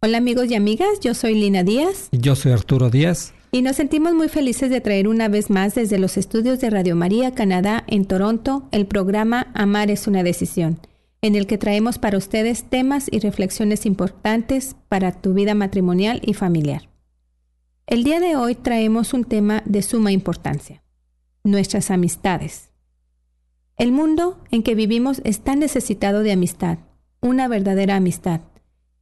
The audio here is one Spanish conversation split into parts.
Hola amigos y amigas, yo soy Lina Díaz Y Yo soy Arturo Díaz. y nos sentimos muy felices de traer una vez más desde los estudios de Radio María Canadá en Toronto el programa Amar es una decisión, en el que traemos para ustedes temas y reflexiones importantes para tu vida matrimonial y familiar. El día de hoy traemos un tema de suma importancia, nuestras amistades. El mundo en que vivimos está necesitado de amistad, una verdadera amistad.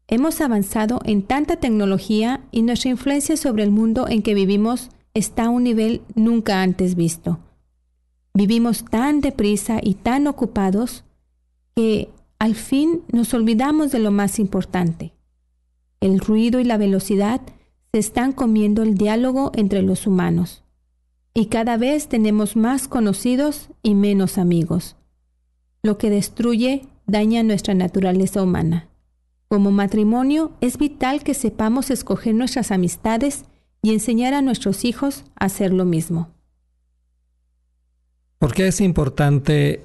Hemos avanzado en tanta tecnología y nuestra influencia sobre el mundo en que vivimos está a un nivel nunca antes visto. Vivimos tan deprisa y tan ocupados que al fin nos olvidamos de lo más importante. El ruido y la velocidad se están comiendo el diálogo entre los humanos. Y cada vez tenemos más conocidos y menos amigos. Lo que destruye daña nuestra naturaleza humana. Como matrimonio es vital que sepamos escoger nuestras amistades y enseñar a nuestros hijos a hacer lo mismo. ¿Por qué es importante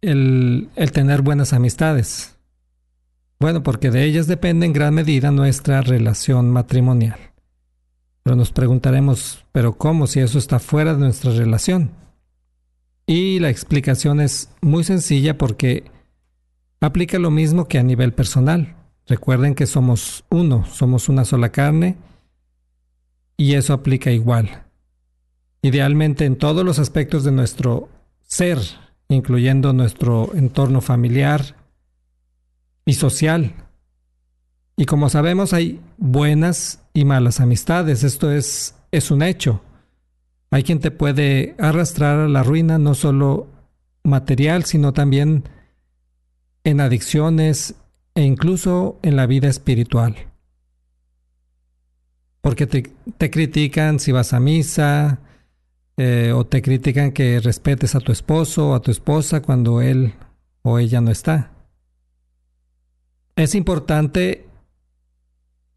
el, el tener buenas amistades? Bueno, porque de ellas depende en gran medida nuestra relación matrimonial. Pero nos preguntaremos, ¿pero cómo si eso está fuera de nuestra relación? Y la explicación es muy sencilla porque aplica lo mismo que a nivel personal. Recuerden que somos uno, somos una sola carne y eso aplica igual. Idealmente en todos los aspectos de nuestro ser, incluyendo nuestro entorno familiar y social. Y como sabemos hay buenas y malas amistades, esto es, es un hecho. Hay quien te puede arrastrar a la ruina no solo material, sino también en adicciones e incluso en la vida espiritual. Porque te, critican si vas a misa, eh, o te critican que respetes a tu esposo o a tu esposa cuando él o ella no está. Es importante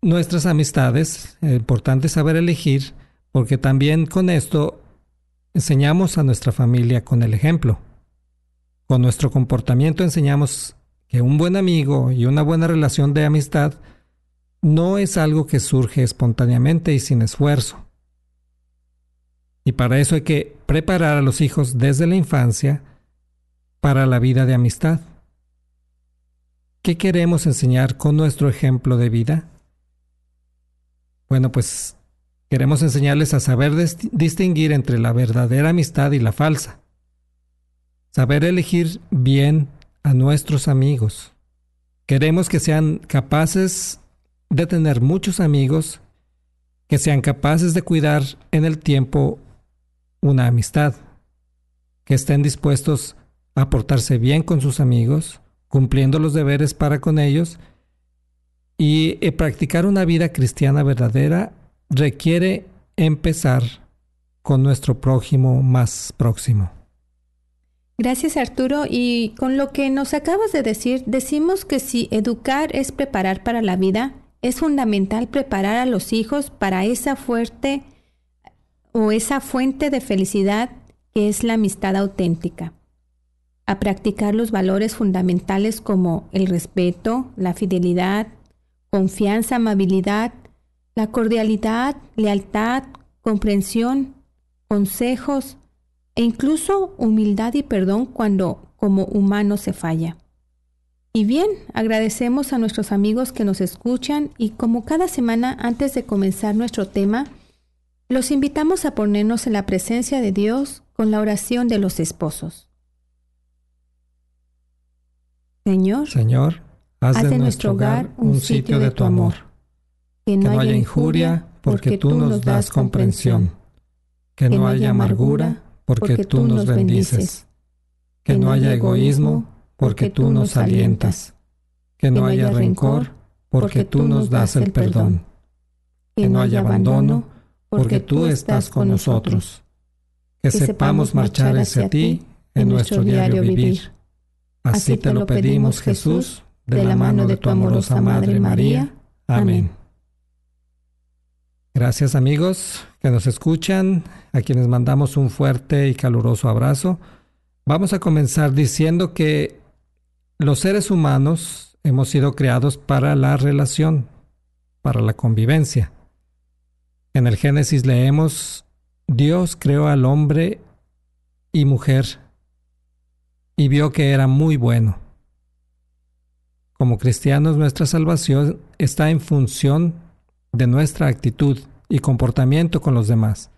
nuestras amistades, es importante saber elegir, porque también con esto enseñamos a nuestra familia con el ejemplo. Con nuestro comportamiento enseñamos que un buen amigo y una buena relación de amistad no es algo que surge espontáneamente y sin esfuerzo. Y para eso hay que preparar a los hijos desde la infancia para la vida de amistad. ¿Qué queremos enseñar con nuestro ejemplo de vida? Bueno, pues queremos enseñarles a saber distinguir entre la verdadera amistad y la falsa. Saber elegir bien a nuestros amigos. Queremos que sean capaces de tener muchos amigos, que sean capaces de cuidar en el tiempo una amistad, que estén dispuestos a portarse bien con sus amigos, cumpliendo los deberes para con ellos, y eh, practicar una vida cristiana verdadera requiere empezar con nuestro prójimo más próximo. Gracias Arturo. Y con lo que nos acabas de decir, decimos que si educar es preparar para la vida, es fundamental preparar a los hijos para esa fuerte o esa fuente de felicidad que es la amistad auténtica. A practicar los valores fundamentales como el respeto, la fidelidad, confianza, amabilidad, la cordialidad, lealtad, comprensión, consejos e incluso humildad y perdón cuando como humano se falla. Y bien, agradecemos a nuestros amigos que nos escuchan y como cada semana antes de comenzar nuestro tema, los invitamos a ponernos en la presencia de Dios con la oración de los esposos. Señor, Señor, haz, de, nuestro hogar un sitio de tu amor. Que no, haya injuria, porque tú nos das comprensión. Que no haya amargura, porque tú nos bendices. Que no haya egoísmo, porque tú nos alientas. Que no haya rencor, porque tú nos das el perdón. Que no haya abandono, porque tú estás con nosotros. Que sepamos marchar hacia ti en nuestro diario vivir. Así te lo pedimos, Jesús, de la mano de tu amorosa Madre María. Amén. Gracias amigos que nos escuchan, a quienes mandamos un fuerte y caluroso abrazo. Vamos a comenzar diciendo que los seres humanos hemos sido creados para la relación, para la convivencia. En el Génesis leemos, Dios creó al hombre y mujer y vio que era muy bueno. Como cristianos nuestra salvación está en función de nuestra actitud y comportamiento con los demás,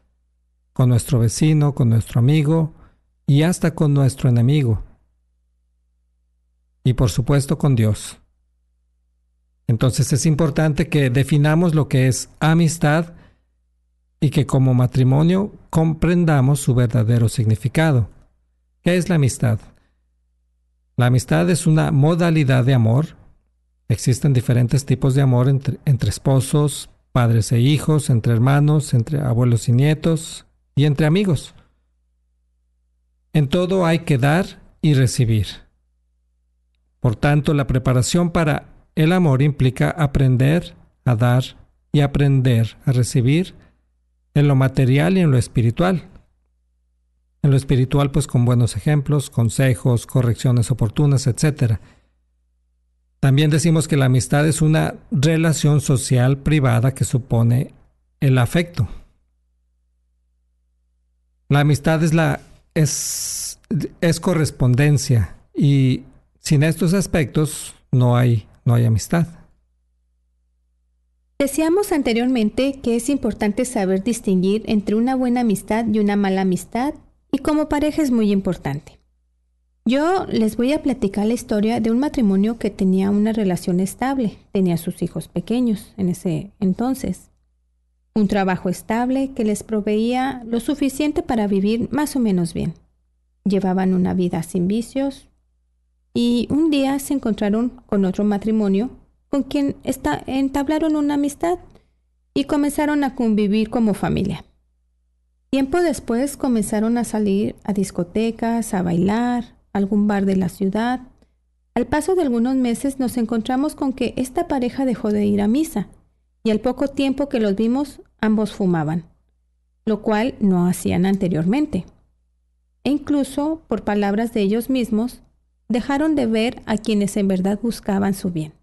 con nuestro vecino, con nuestro amigo y hasta con nuestro enemigo. Y por supuesto con Dios. Entonces es importante que definamos lo que es amistad y que como matrimonio comprendamos su verdadero significado. ¿Qué es la amistad? La amistad es una modalidad de amor. Existen diferentes tipos de amor entre, entre, esposos, padres e hijos, entre hermanos, entre abuelos y nietos y entre amigos. En todo hay que dar y recibir. Por tanto, la preparación para el amor implica aprender a dar y aprender a recibir en lo material y en lo espiritual. En lo espiritual, pues con buenos ejemplos, consejos, correcciones oportunas, etc. También decimos que la amistad es una relación social privada que supone el afecto. La amistad es la es, es correspondencia y sin estos aspectos no hay no hay amistad. Decíamos anteriormente que es importante saber distinguir entre una buena amistad y una mala amistad y como pareja es muy importante. Yo les voy a platicar la historia de un matrimonio que tenía una relación estable, tenía sus hijos pequeños en ese entonces, un trabajo estable que les proveía lo suficiente para vivir más o menos bien. Llevaban una vida sin vicios y un día se encontraron con otro matrimonio con quien entablaron una amistad y comenzaron a convivir como familia. Tiempo después comenzaron a salir a discotecas, a bailar, algún bar de la ciudad. Al paso de algunos meses nos encontramos con que esta pareja dejó de ir a misa y al poco tiempo que los vimos ambos fumaban, lo cual no hacían anteriormente. E incluso, por palabras de ellos mismos, dejaron de ver a quienes en verdad buscaban su bien.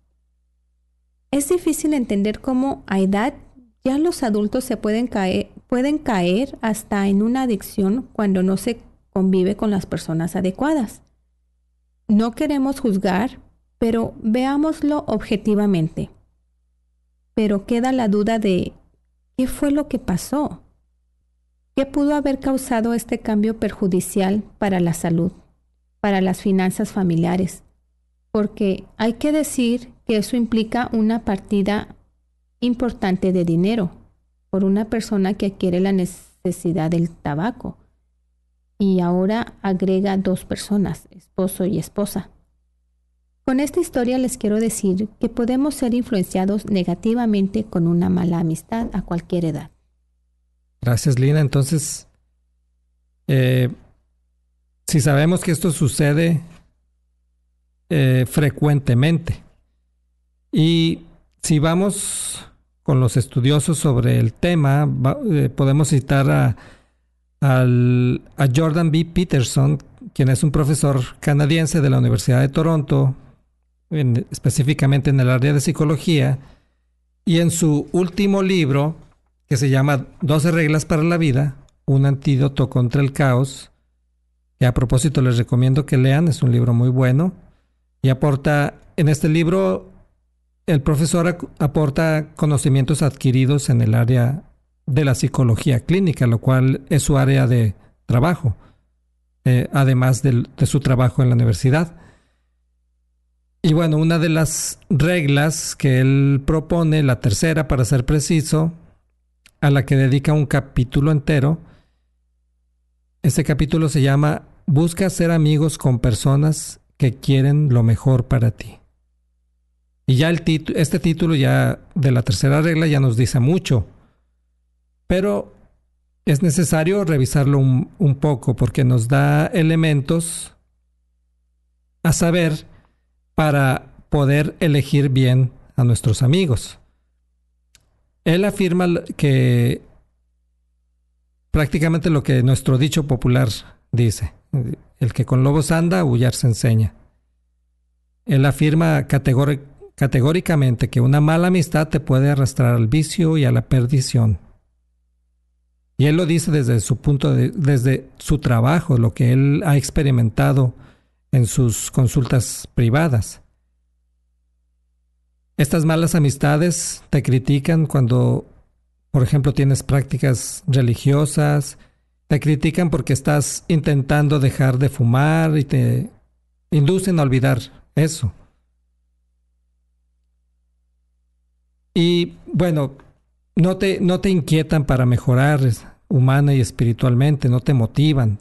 Es difícil entender cómo a edad ya los adultos se pueden caer, pueden caer hasta en una adicción cuando no se convive con las personas adecuadas. No queremos juzgar, pero veámoslo objetivamente. Pero queda la duda de ¿qué fue lo que pasó? ¿Qué pudo haber causado este cambio perjudicial para la salud, para las finanzas familiares? Porque hay que decir que eso implica una partida importante de dinero por una persona que adquiere la necesidad del tabaco. Y ahora agrega dos personas, esposo y esposa. Con esta historia les quiero decir que podemos ser influenciados negativamente con una mala amistad a cualquier edad. Gracias, Lina. Entonces, eh, si sabemos que esto sucede eh, frecuentemente y si vamos con los estudiosos sobre el tema, eh, podemos citar a, a Jordan B. Peterson, quien es un profesor canadiense de la Universidad de Toronto, específicamente en el área de psicología, Y en su último libro, que se llama 12 reglas para la vida, un antídoto contra el caos, que a propósito les recomiendo que lean, es un libro muy bueno, y aporta, en este libro, el profesor aporta conocimientos adquiridos en el área de la psicología clínica, lo cual es su área de trabajo, eh, además de su trabajo en la universidad. Y bueno, una de las reglas que él propone, la tercera para ser preciso, a la que dedica un capítulo entero, este capítulo se llama Busca ser amigos con personas que quieren lo mejor para ti. Y ya el este título ya de la tercera regla ya nos dice mucho, pero es necesario revisarlo un poco porque nos da elementos a saber para poder elegir bien a nuestros amigos. Él afirma que prácticamente lo que nuestro dicho popular dice, el que con lobos anda, aullar se enseña. Él afirma categóricamente que una mala amistad te puede arrastrar al vicio y a la perdición. Y él lo dice desde su punto de, desde su trabajo, lo que él ha experimentado en sus consultas privadas. Estas malas amistades te critican cuando, por ejemplo, tienes prácticas religiosas, te critican porque estás intentando dejar de fumar y te inducen a olvidar eso. Y bueno, no te, no te inquietan para mejorar humana y espiritualmente, no te motivan.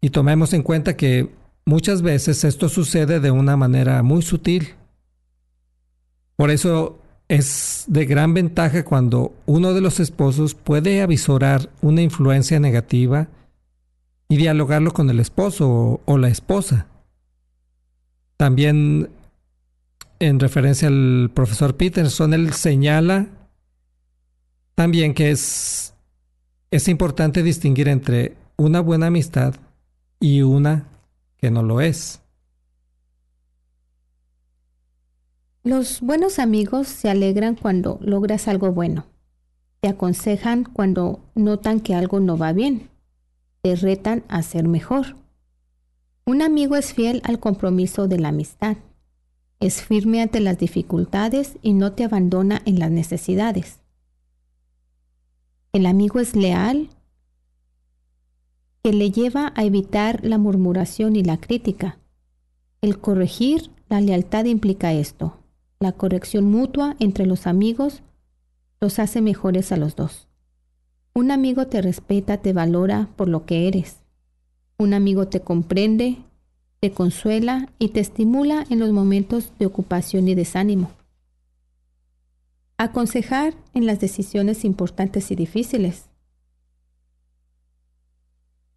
Y tomemos en cuenta que Muchas veces esto sucede de una manera muy sutil. Por eso es de gran ventaja cuando uno de los esposos puede avisorar una influencia negativa y dialogarlo con el esposo o, la esposa. También en referencia al profesor Peterson, él señala también que es, es importante distinguir entre una buena amistad y una que no lo es. Los buenos amigos se alegran cuando logras algo bueno. Te aconsejan cuando notan que algo no va bien. Te retan a ser mejor. Un amigo es fiel al compromiso de la amistad. Es firme ante las dificultades y no te abandona en las necesidades. El amigo es leal que le lleva a evitar la murmuración y la crítica. El corregir la lealtad implica esto. La corrección mutua entre los amigos los hace mejores a los dos. Un amigo te respeta, te valora por lo que eres. Un amigo te comprende, te consuela y te estimula en los momentos de ocupación y desánimo. Aconsejar en las decisiones importantes y difíciles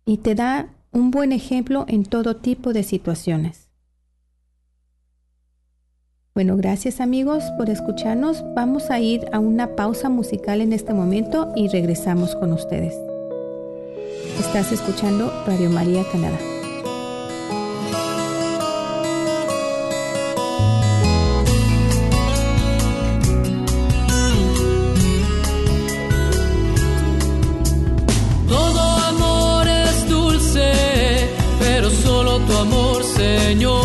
y te da un buen ejemplo en todo tipo de situaciones. Bueno, gracias amigos por escucharnos. Vamos a ir a una pausa musical en este momento y regresamos con ustedes. Estás escuchando Radio María Canadá. Señor.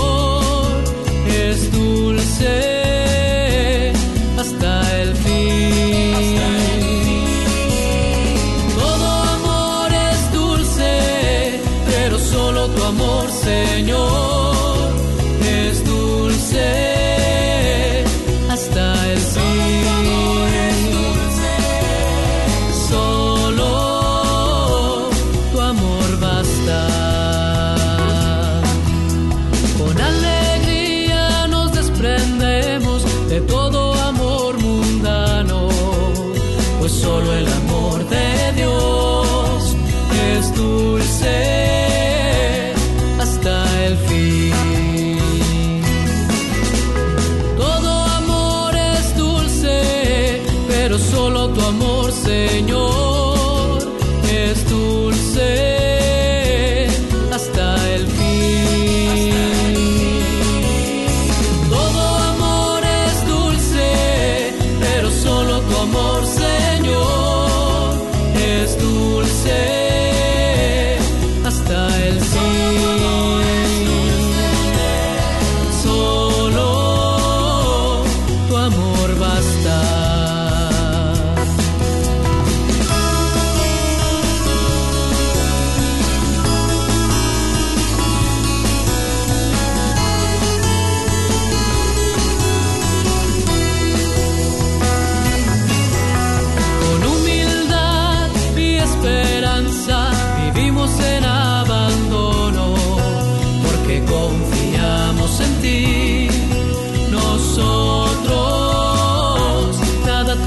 Todo amor es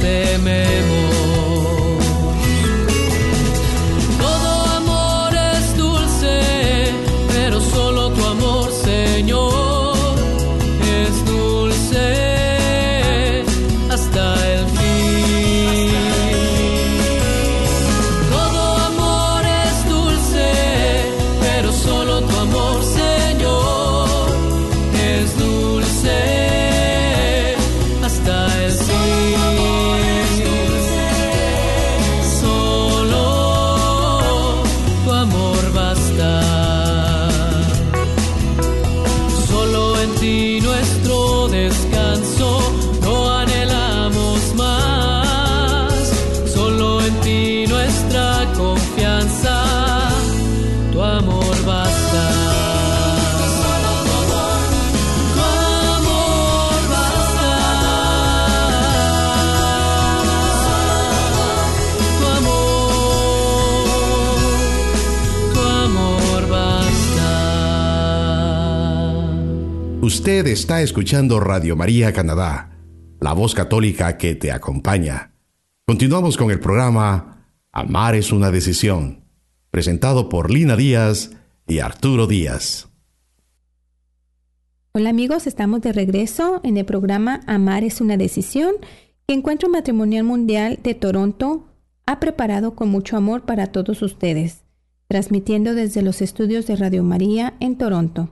se me Usted está escuchando Radio María Canadá, la voz católica que te acompaña. Continuamos con el programa Amar es una decisión, presentado por Lina Díaz y Arturo Díaz. Hola amigos, estamos de regreso en el programa Amar es una decisión que Encuentro Matrimonial Mundial de Toronto ha preparado con mucho amor para todos ustedes, transmitiendo desde los estudios de Radio María en Toronto.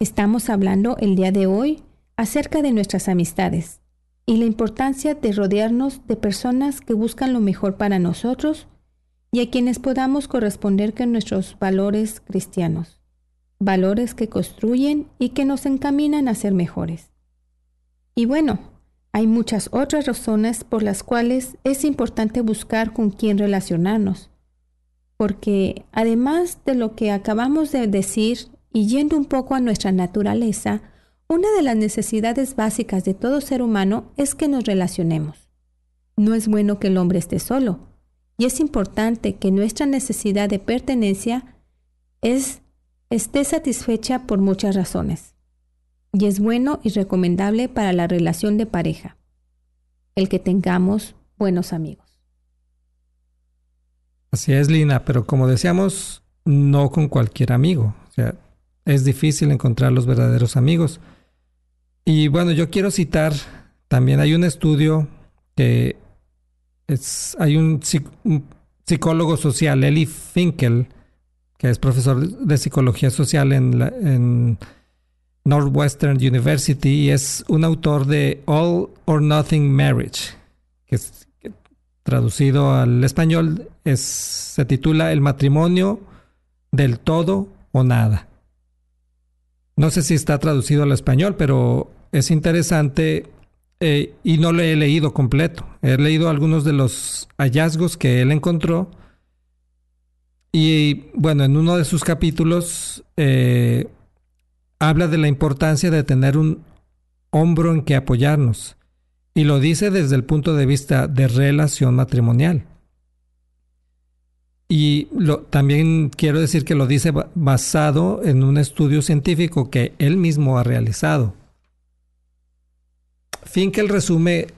Estamos hablando el día de hoy acerca de nuestras amistades y la importancia de rodearnos de personas que buscan lo mejor para nosotros y a quienes podamos corresponder con nuestros valores cristianos, valores que construyen y que nos encaminan a ser mejores. Y bueno, hay muchas otras razones por las cuales es importante buscar con quién relacionarnos, porque además de lo que acabamos de decir y yendo un poco a nuestra naturaleza, una de las necesidades básicas de todo ser humano es que nos relacionemos. No es bueno que el hombre esté solo, y es importante que nuestra necesidad de pertenencia es, esté satisfecha por muchas razones. Y es bueno y recomendable para la relación de pareja, el que tengamos buenos amigos. Así es, Lina, pero como decíamos, no con cualquier amigo. Es difícil encontrar los verdaderos amigos. Y bueno, yo quiero citar, también hay un estudio que es, hay un, psicólogo social, Eli Finkel, que es profesor de psicología social en, en Northwestern University y es un autor de All or Nothing Marriage, que, traducido al español es, se titula El matrimonio del todo o nada. No sé si está traducido al español, pero es interesante eh, y no lo he leído completo. He leído algunos de los hallazgos que él encontró. Y bueno, en uno de sus capítulos eh, habla de la importancia de tener un hombro en que apoyarnos. Y lo dice desde el punto de vista de relación matrimonial. Y lo, también quiero decir que lo dice basado en un estudio científico que él mismo ha realizado. Finkel resume,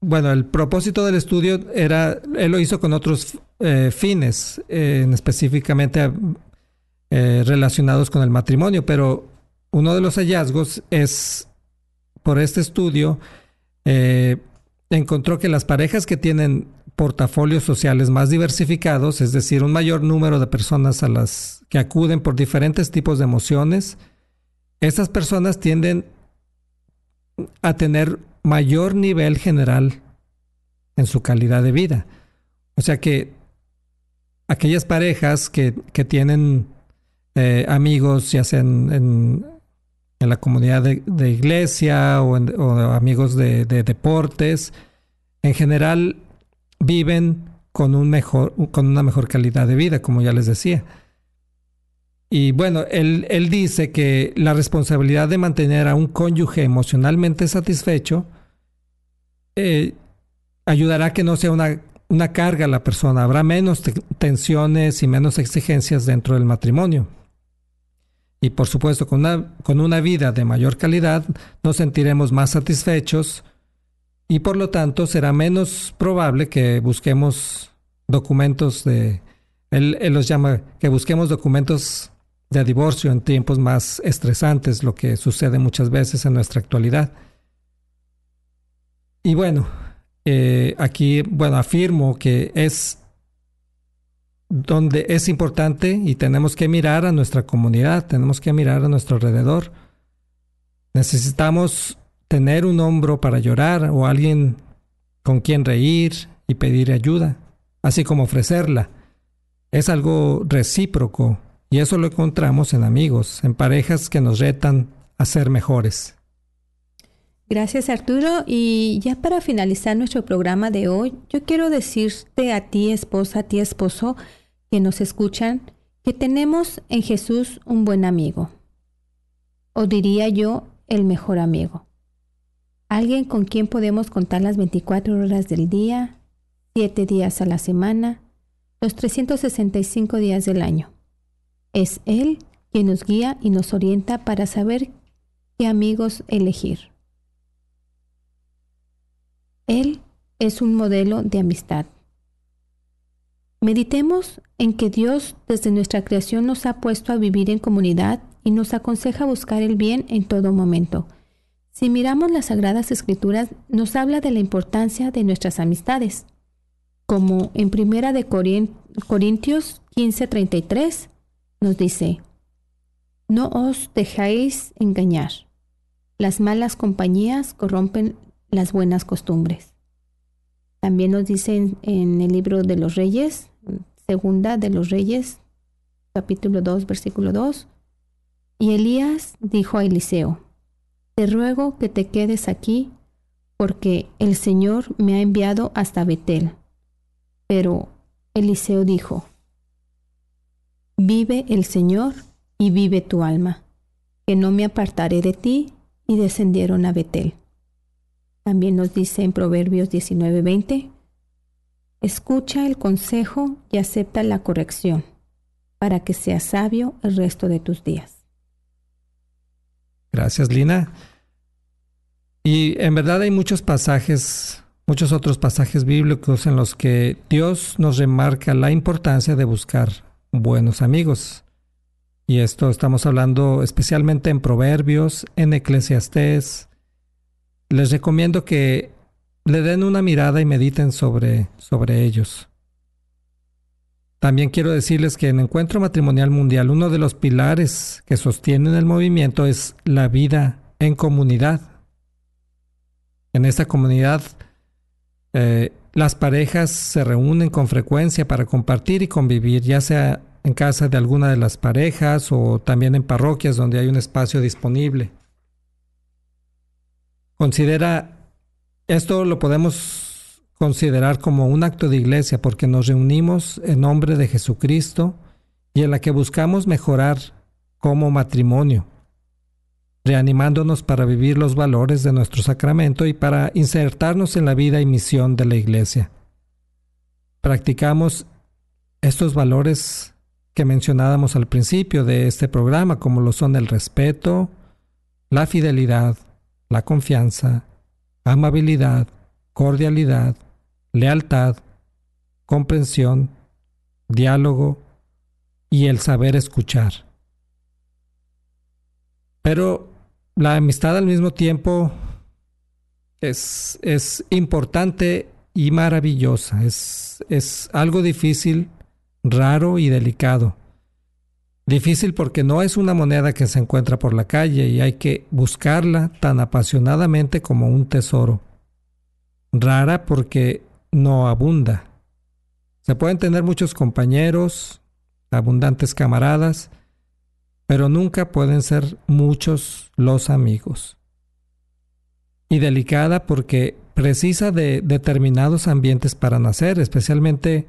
bueno, el propósito del estudio era, él lo hizo con otros eh, fines, específicamente eh, relacionados con el matrimonio, pero uno de los hallazgos es, por este estudio, eh, encontró que las parejas que tienen portafolios sociales más diversificados, es decir, un mayor número de personas a las que acuden por diferentes tipos de emociones, estas personas tienden a tener mayor nivel general en su calidad de vida. O sea que aquellas parejas que, tienen eh, amigos, ya sea en, en la comunidad de, iglesia o, amigos de, deportes, en general viven con, un mejor, con una mejor calidad de vida, como ya les decía. Y bueno, él, él dice que la responsabilidad de mantener a un cónyuge emocionalmente satisfecho eh, ayudará a que no sea una, una carga a la persona. Habrá menos tensiones y menos exigencias dentro del matrimonio. Y por supuesto, con una, con una vida de mayor calidad, nos sentiremos más satisfechos y por lo tanto será menos probable que busquemos documentos de... Él, los llama que busquemos documentos de divorcio en tiempos más estresantes, lo que sucede muchas veces en nuestra actualidad. Y bueno, eh, aquí, bueno, afirmo que es donde es importante y tenemos que mirar a nuestra comunidad, tenemos que mirar a nuestro alrededor. Necesitamos tener un hombro para llorar o alguien con quien reír y pedir ayuda, así como ofrecerla. Es algo recíproco y eso lo encontramos en amigos, en parejas que nos retan a ser mejores. Gracias Arturo. Y ya para finalizar nuestro programa de hoy, yo quiero decirte a ti esposa, a ti esposo, que nos escuchan, que tenemos en Jesús un buen amigo. O diría yo, el mejor amigo. Alguien con quien podemos contar las 24 horas del día, 7 días a la semana, los 365 días del año. Es Él quien nos guía y nos orienta para saber qué amigos elegir. Él es un modelo de amistad. Meditemos en que Dios desde nuestra creación nos ha puesto a vivir en comunidad y nos aconseja buscar el bien en todo momento. Si miramos las Sagradas Escrituras, nos habla de la importancia de nuestras amistades, como en Primera de Corintios 15:33 nos dice, No os dejéis engañar. Las malas compañías corrompen las buenas costumbres. También nos dice en, el libro de los Reyes, segunda de los Reyes, capítulo 2, versículo 2, y Elías dijo a Eliseo, Te ruego que te quedes aquí, porque el Señor me ha enviado hasta Betel. Pero Eliseo dijo, Vive el Señor y vive tu alma, que no me apartaré de ti, y descendieron a Betel. También nos dice en Proverbios 19:20, escucha el consejo y acepta la corrección, para que seas sabio el resto de tus días. Gracias, Lina. Y en verdad hay muchos pasajes, muchos otros pasajes bíblicos en los que Dios nos remarca la importancia de buscar buenos amigos. Y esto estamos hablando especialmente en Proverbios, en Eclesiastés, les recomiendo que le den una mirada y mediten sobre, sobre ellos. También quiero decirles que en Encuentro Matrimonial Mundial uno de los pilares que sostienen el movimiento es la vida en comunidad. En esta comunidad eh, las parejas se reúnen con frecuencia para compartir y convivir, ya sea en casa de alguna de las parejas o también en parroquias donde hay un espacio disponible. Considera, esto lo podemos considerar como un acto de iglesia porque nos reunimos en nombre de Jesucristo y en la que buscamos mejorar como matrimonio, reanimándonos para vivir los valores de nuestro sacramento y para insertarnos en la vida y misión de la iglesia. Practicamos estos valores que mencionábamos al principio de este programa, como lo son el respeto, la fidelidad, la confianza, amabilidad, cordialidad, lealtad, comprensión, diálogo y el saber escuchar. Pero la amistad al mismo tiempo es, es importante y maravillosa, es, es algo difícil, raro y delicado. Difícil porque no es una moneda que se encuentra por la calle y hay que buscarla tan apasionadamente como un tesoro. Rara porque no abunda. Se pueden tener muchos compañeros, abundantes camaradas, pero nunca pueden ser muchos los amigos. Y delicada porque precisa de determinados ambientes para nacer, especialmente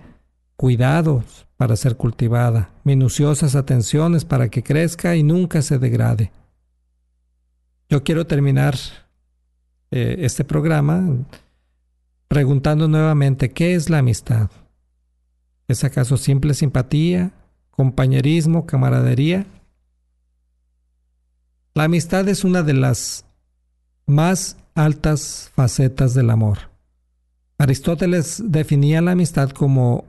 cuidados para ser cultivada, minuciosas atenciones para que crezca y nunca se degrade. Yo quiero terminar eh, este programa preguntando nuevamente, ¿qué es la amistad? ¿Es acaso simple simpatía, compañerismo, camaradería? La amistad es una de las más altas facetas del amor. Aristóteles definía la amistad como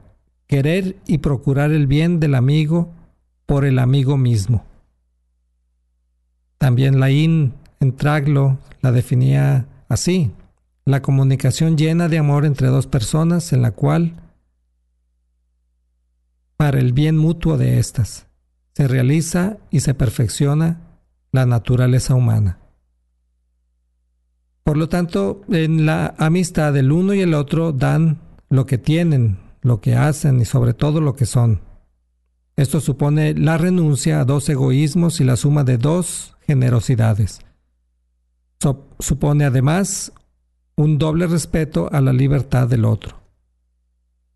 querer y procurar el bien del amigo por el amigo mismo. También Laín en Traglo la definía así, la comunicación llena de amor entre dos personas en la cual, para el bien mutuo de éstas, se realiza y se perfecciona la naturaleza humana. Por lo tanto, en la amistad el uno y el otro dan lo que tienen, lo que hacen y sobre todo lo que son. Esto supone la renuncia a dos egoísmos y la suma de dos generosidades. supone además un doble respeto a la libertad del otro.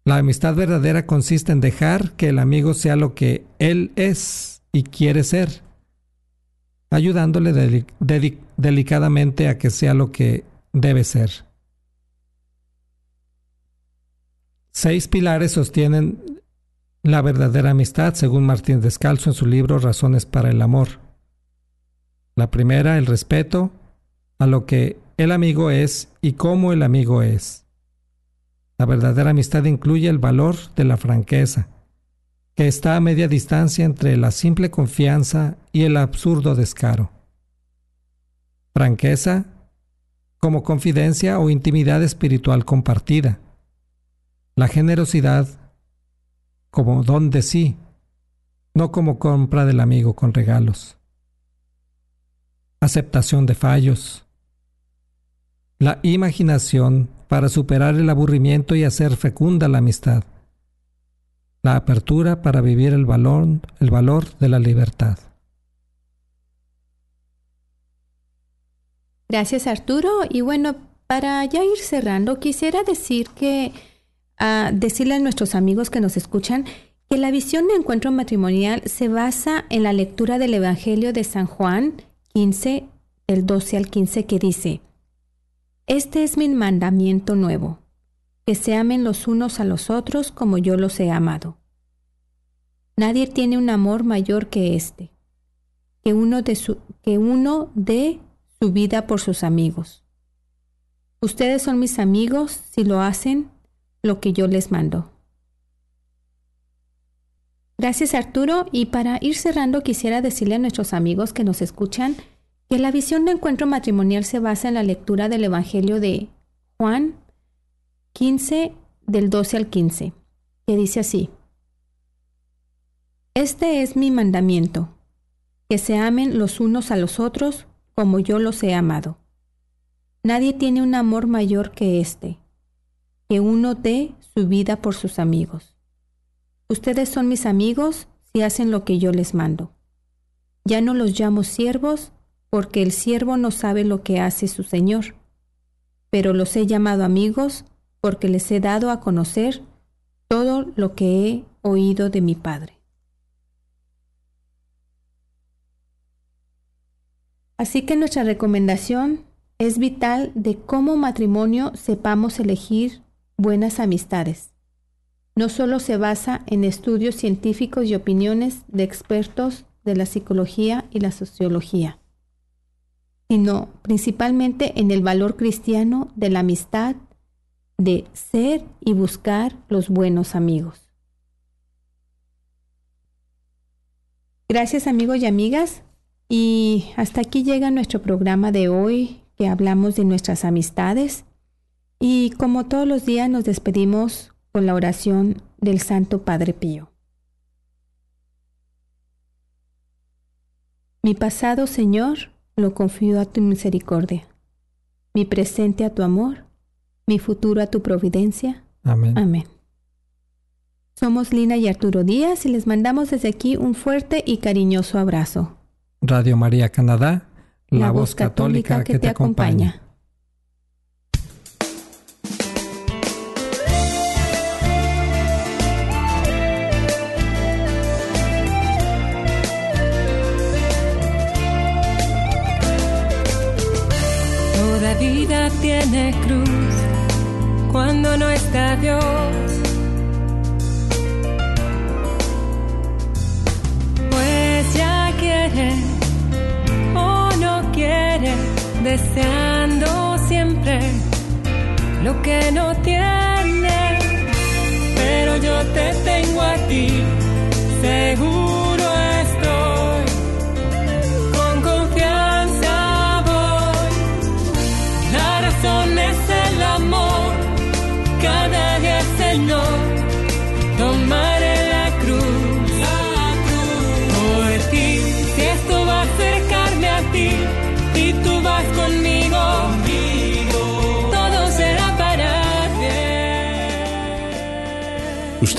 La amistad verdadera consiste en dejar que el amigo sea lo que él es y quiere ser, ayudándole delicadamente a que sea lo que debe ser. Seis pilares sostienen la verdadera amistad, según Martín Descalzo en su libro Razones para el Amor. La primera, el respeto a lo que el amigo es y cómo el amigo es. La verdadera amistad incluye el valor de la franqueza, que está a media distancia entre la simple confianza y el absurdo descaro. Franqueza como confidencia o intimidad espiritual compartida. La generosidad como don de sí, no como compra del amigo con regalos. Aceptación de fallos, la imaginación para superar el aburrimiento y hacer fecunda la amistad, la apertura para vivir el valor, el valor de la libertad. Gracias Arturo. Y bueno, para ya ir cerrando, quisiera decir que, uh, decirle a nuestros amigos que nos escuchan, que la visión de encuentro matrimonial se basa en la lectura del Evangelio de San Juan 15, el 12 al 15, que dice, este es mi mandamiento nuevo, que se amen los unos a los otros como yo los he amado. Nadie tiene un amor mayor que este, que uno, de que uno dé su vida por sus amigos. Ustedes son mis amigos si lo hacen lo que yo les mando. Gracias Arturo y para ir cerrando quisiera decirle a nuestros amigos que nos escuchan que la visión de encuentro matrimonial se basa en la lectura del Evangelio de Juan 15 del 12 al 15, que dice así, Este es mi mandamiento, que se amen los unos a los otros como yo los he amado. Nadie tiene un amor mayor que este, que uno dé su vida por sus amigos. Ustedes son mis amigos si hacen lo que yo les mando. Ya no los llamo siervos, porque el siervo no sabe lo que hace su Señor. Pero los he llamado amigos porque les he dado a conocer todo lo que he oído de mi Padre. Así que nuestra recomendación es vital de cómo matrimonio sepamos elegir buenas amistades. No solo se basa en estudios científicos y opiniones de expertos de la psicología y la sociología sino principalmente en el valor cristiano de la amistad, de ser y buscar los buenos amigos. Gracias amigos y amigas. Y hasta aquí llega nuestro programa de hoy que hablamos de nuestras amistades. Y como todos los días nos despedimos con la oración del Santo Padre Pío. Mi pasado Señor, lo confío a tu misericordia. Mi presente a tu amor, mi futuro a tu providencia. Amén. Amén. Somos Lina y Arturo Díaz y les mandamos desde aquí un fuerte y cariñoso abrazo. Radio María Canadá, la, voz católica, que, te acompaña. Toda vida tiene cruz cuando no está Dios. Pues ya quiere o no quiere, deseando siempre lo que no tiene.